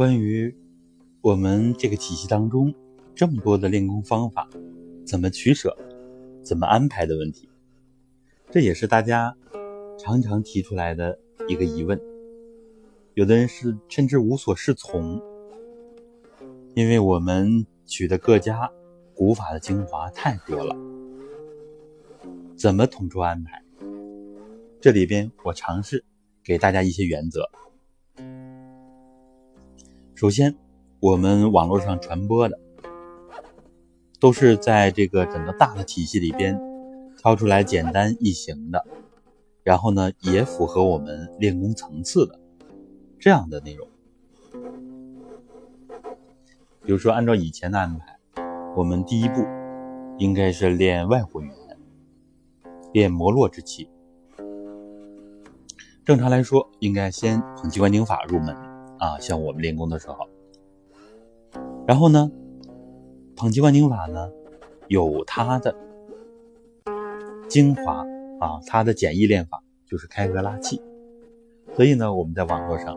关于我们这个体系当中这么多的练功方法，怎么取舍，怎么安排的问题，这也是大家常常提出来的一个疑问。有的人是甚至无所适从，因为我们取的各家古法的精华太多了，怎么统筹安排？这里边我尝试给大家一些原则。首先，我们网络上传播的都是在这个整个大的体系里边挑出来简单易行的，然后呢也符合我们练功层次的这样的内容。比如说，按照以前的安排，我们第一步应该是练外火元，练摩洛之气。正常来说，应该先捧机关经法入门。啊，像我们练功的时候，然后呢，捧机关经法呢，有它的精华啊，它的简易练法就是开合拉气，所以呢，我们在网络上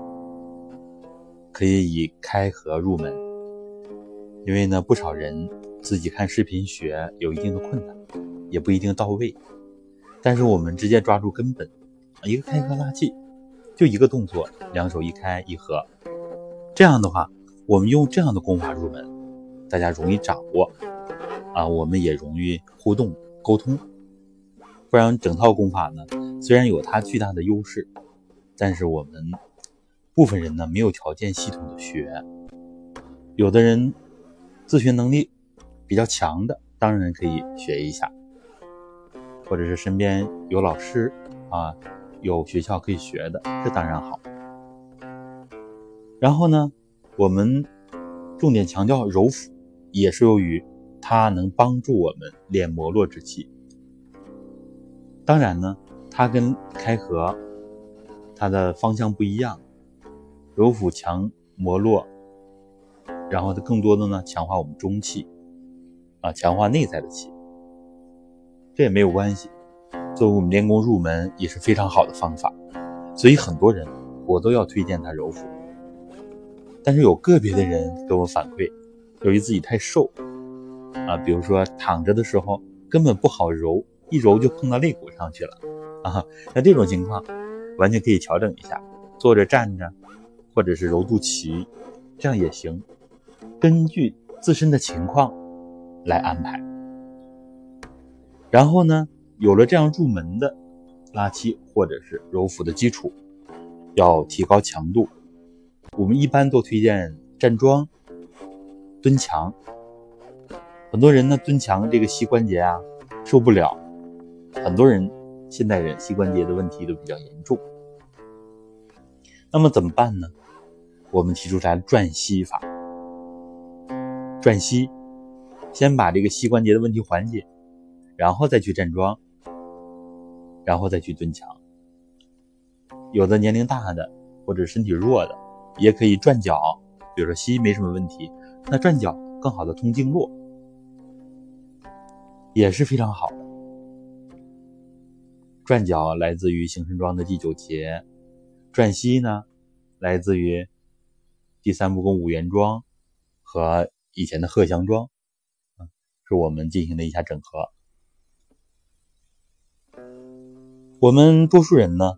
可以以开合入门，因为呢，不少人自己看视频学有一定的困难，也不一定到位，但是我们直接抓住根本，一个开合拉气。就一个动作，两手一开一合，这样的话，我们用这样的功法入门，大家容易掌握，啊，我们也容易互动沟通。不然整套功法呢，虽然有它巨大的优势，但是我们部分人呢没有条件系统的学，有的人自学能力比较强的，当然可以学一下，或者是身边有老师啊。有学校可以学的，这当然好。然后呢，我们重点强调揉腹，也是由于它能帮助我们练摩洛之气。当然呢，它跟开合它的方向不一样，揉腹强摩洛，然后它更多的呢强化我们中气，啊，强化内在的气，这也没有关系。作为我们练功入门也是非常好的方法，所以很多人我都要推荐他揉腹。但是有个别的人给我反馈，由于自己太瘦啊，比如说躺着的时候根本不好揉，一揉就碰到肋骨上去了啊。那这种情况完全可以调整一下，坐着站着，或者是揉肚脐，这样也行。根据自身的情况来安排。然后呢？有了这样入门的拉七或者是揉腹的基础，要提高强度。我们一般都推荐站桩、蹲墙。很多人呢蹲墙这个膝关节啊受不了，很多人现代人膝关节的问题都比较严重。那么怎么办呢？我们提出来转膝法，转膝，先把这个膝关节的问题缓解，然后再去站桩。然后再去蹲墙。有的年龄大的或者身体弱的，也可以转脚，比如说膝没什么问题，那转脚更好的通经络，也是非常好的。转脚来自于行神桩的第九节，转膝呢来自于第三步功五元桩和以前的鹤翔桩，是我们进行了一下整合。我们多数人呢，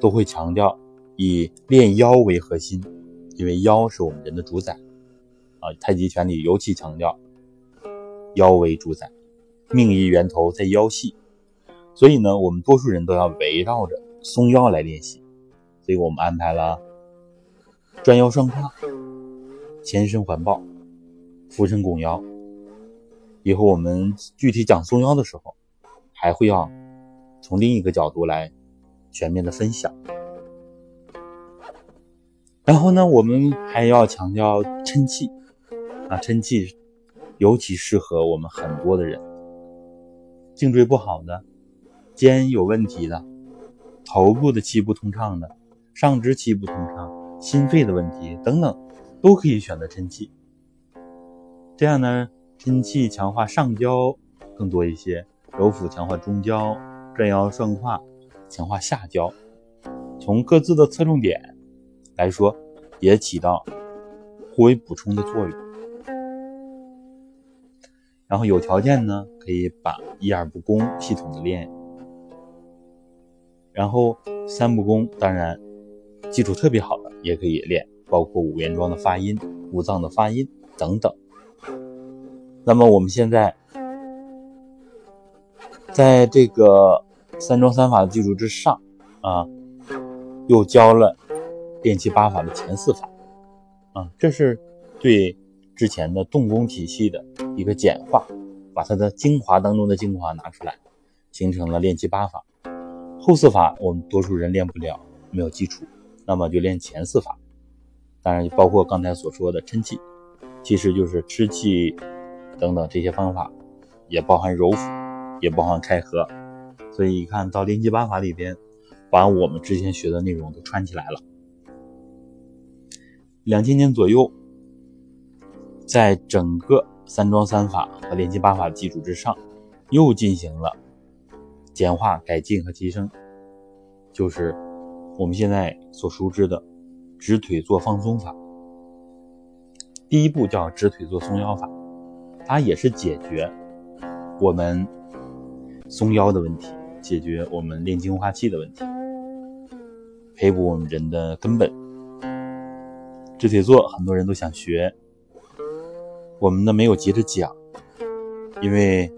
都会强调以练腰为核心，因为腰是我们人的主宰啊。太极拳里尤其强调腰为主宰，命意源头在腰系，所以呢，我们多数人都要围绕着松腰来练习。所以我们安排了转腰双胯、前身环抱、俯身拱腰。以后我们具体讲松腰的时候，还会要。从另一个角度来全面的分享，然后呢，我们还要强调抻气啊，抻气尤其适合我们很多的人，颈椎不好的、肩有问题的、头部的气不通畅的、上肢气不通畅、心肺的问题等等，都可以选择抻气。这样呢，抻气强化上焦更多一些，揉腹强化中焦。转腰顺胯，强化下焦，从各自的侧重点来说，也起到互为补充的作用。然后有条件呢，可以把一二不攻系统的练。然后三不攻，当然基础特别好的也可以练，包括五言庄的发音、五脏的发音等等。那么我们现在在这个三庄三法的基础之上啊，又教了练气八法的前四法啊，这是对之前的动功体系的一个简化，把它的精华当中的精华拿出来，形成了练气八法。后四法我们多数人练不了，没有基础，那么就练前四法，当然包括刚才所说的抻气，其实就是吃气。等等这些方法，也包含揉腹，也包含开合，所以一看到练气八法里边，把我们之前学的内容都串起来了。两千年左右，在整个三桩三法和练气八法的基础之上，又进行了简化、改进和提升，就是我们现在所熟知的直腿坐放松法。第一步叫直腿坐松腰法。它也是解决我们松腰的问题，解决我们练精化气的问题，培补我们人的根本。直腿坐很多人都想学，我们呢没有急着讲，因为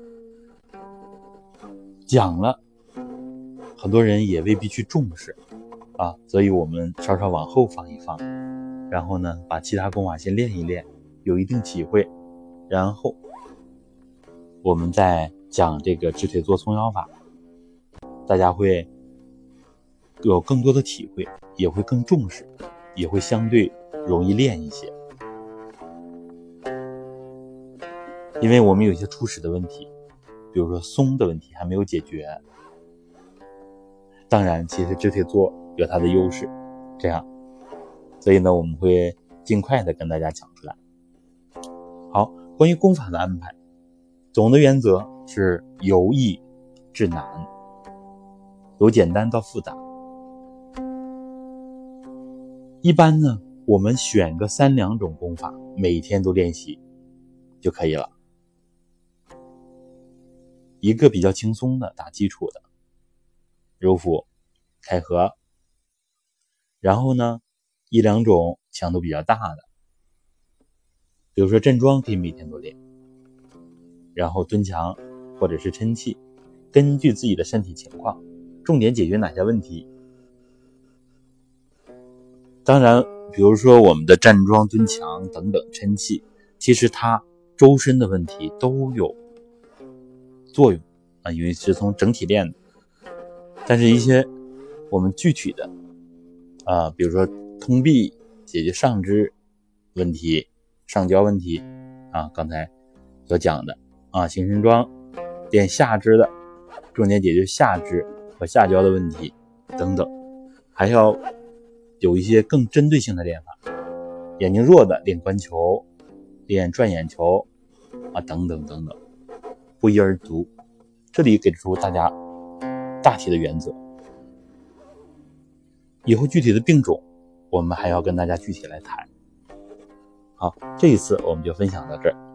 讲了，很多人也未必去重视啊，所以我们稍稍往后放一放，然后呢把其他功法先练一练，有一定体会。然后，我们再讲这个直腿坐松腰法，大家会有更多的体会，也会更重视，也会相对容易练一些。因为我们有些初始的问题，比如说松的问题还没有解决。当然，其实直腿坐有它的优势，这样，所以呢，我们会尽快的跟大家讲出来。好。关于功法的安排，总的原则是由易至难，由简单到复杂。一般呢，我们选个三两种功法，每天都练习就可以了。一个比较轻松的打基础的揉腹、开合，然后呢，一两种强度比较大的。比如说站桩可以每天都练，然后蹲墙或者是抻气，根据自己的身体情况，重点解决哪些问题。当然，比如说我们的站桩、蹲墙等等抻气，其实它周身的问题都有作用啊，因为是从整体练的。但是，一些我们具体的啊，比如说通臂解决上肢问题。上焦问题啊，刚才所讲的啊，行神桩练下肢的，重点解决下肢和下焦的问题等等，还要有一些更针对性的练法，眼睛弱的练观球，练转眼球啊，等等等等，不一而足。这里给出大家大体的原则，以后具体的病种，我们还要跟大家具体来谈。好，这一次我们就分享到这儿。